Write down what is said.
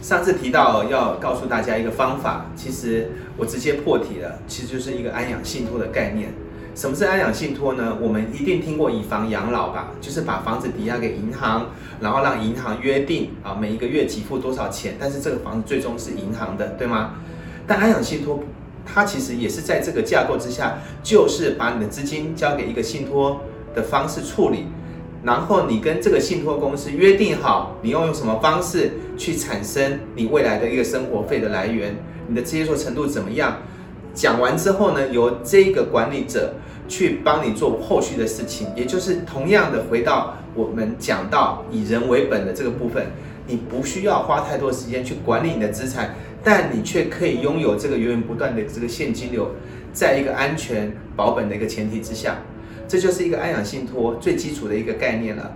上次提到要告诉大家一个方法，其实我直接破题了，其实就是一个安养信托的概念。什么是安养信托呢？我们一定听过以房养老吧，就是把房子抵押给银行，然后让银行约定啊每一个月给付多少钱，但是这个房子最终是银行的，对吗？但安养信托它其实也是在这个架构之下，就是把你的资金交给一个信托的方式处理。然后你跟这个信托公司约定好，你要用什么方式去产生你未来的一个生活费的来源，你的接受程度怎么样？讲完之后呢，由这个管理者去帮你做后续的事情，也就是同样的回到我们讲到以人为本的这个部分，你不需要花太多时间去管理你的资产，但你却可以拥有这个源源不断的这个现金流，在一个安全保本的一个前提之下。这就是一个安养信托最基础的一个概念了。